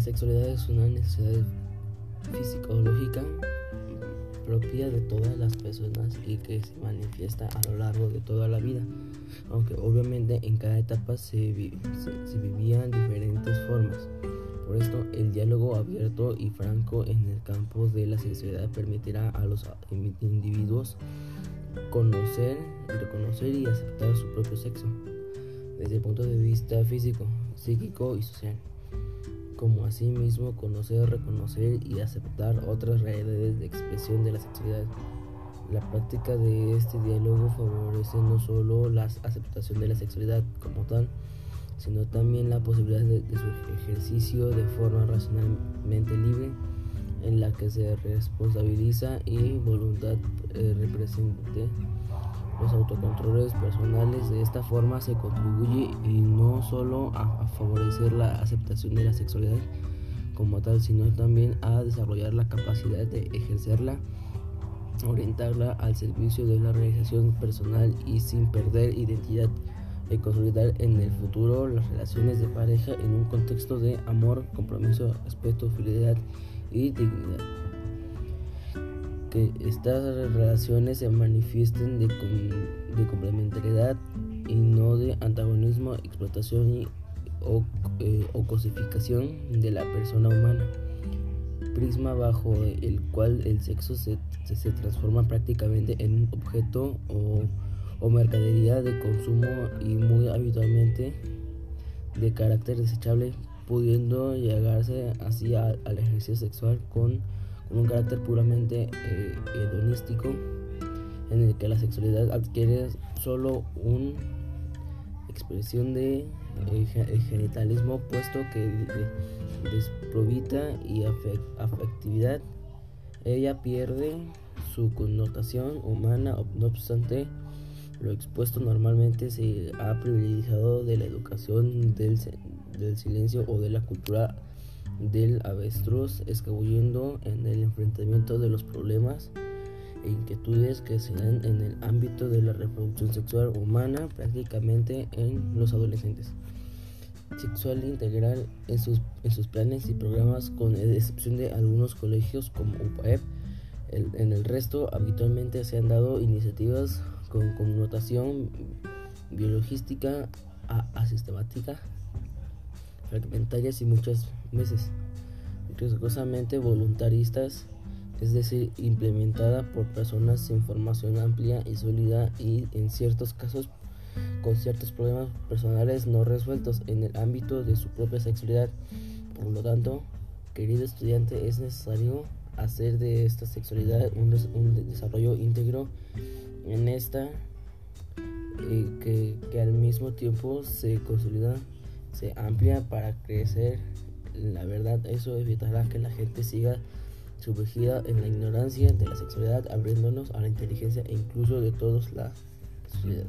sexualidad es una necesidad fisiológica propia de todas las personas y que se manifiesta a lo largo de toda la vida, aunque obviamente en cada etapa se, se, vivían diferentes formas. Por esto, el diálogo abierto y franco en el campo de la sexualidad permitirá a los individuos conocer, reconocer y aceptar su propio sexo, desde el punto de vista físico, psíquico y social como asimismo conocer, reconocer y aceptar otras realidades de expresión de la sexualidad. La práctica de este diálogo favorece no solo la aceptación de la sexualidad como tal, sino también la posibilidad de, su ejercicio de forma racionalmente libre, en la que se responsabiliza y voluntad eh, represente autocontroles personales. De esta forma se contribuye y no solo a, favorecer la aceptación de la sexualidad como tal, sino también a desarrollar la capacidad de ejercerla, orientarla al servicio de la realización personal y sin perder identidad y consolidar en el futuro las relaciones de pareja en un contexto de amor, compromiso, respeto, fidelidad y dignidad que estas relaciones se manifiesten de, de complementariedad y no de antagonismo, explotación o, eh, o, cosificación de la persona humana. Prisma bajo el cual el sexo se, se, transforma prácticamente en un objeto o, o, mercadería de consumo y muy habitualmente de carácter desechable, pudiendo llegarse así al ejercicio sexual con un carácter puramente eh, hedonístico en el que la sexualidad adquiere solo una expresión de eh, genitalismo puesto que desprovita y afectividad. Ella pierde su connotación humana no obstante lo expuesto normalmente se ha privilegiado de la educación del, del silencio o de la cultura del avestruz escabullendo en el enfrentamiento de los problemas e inquietudes que se dan en el ámbito de la reproducción sexual humana prácticamente en los adolescentes. Sexual integral en sus, en sus planes y programas con excepción de algunos colegios como UPAEP. en el resto habitualmente se han dado iniciativas con connotación biologística asistemática fragmentarias y muchas veces riesgosamente voluntaristas, es decir, implementada por personas sin formación amplia y sólida y en ciertos casos con ciertos problemas personales no resueltos en el ámbito de su propia sexualidad. Por lo tanto, querido estudiante, es necesario hacer de esta sexualidad un, desarrollo íntegro en esta eh, que al mismo tiempo se consolida se amplia para crecer. La verdad, eso evitará que la gente siga sumergida en la ignorancia de la sexualidad, abriéndonos a la inteligencia e incluso de todos la sociedad.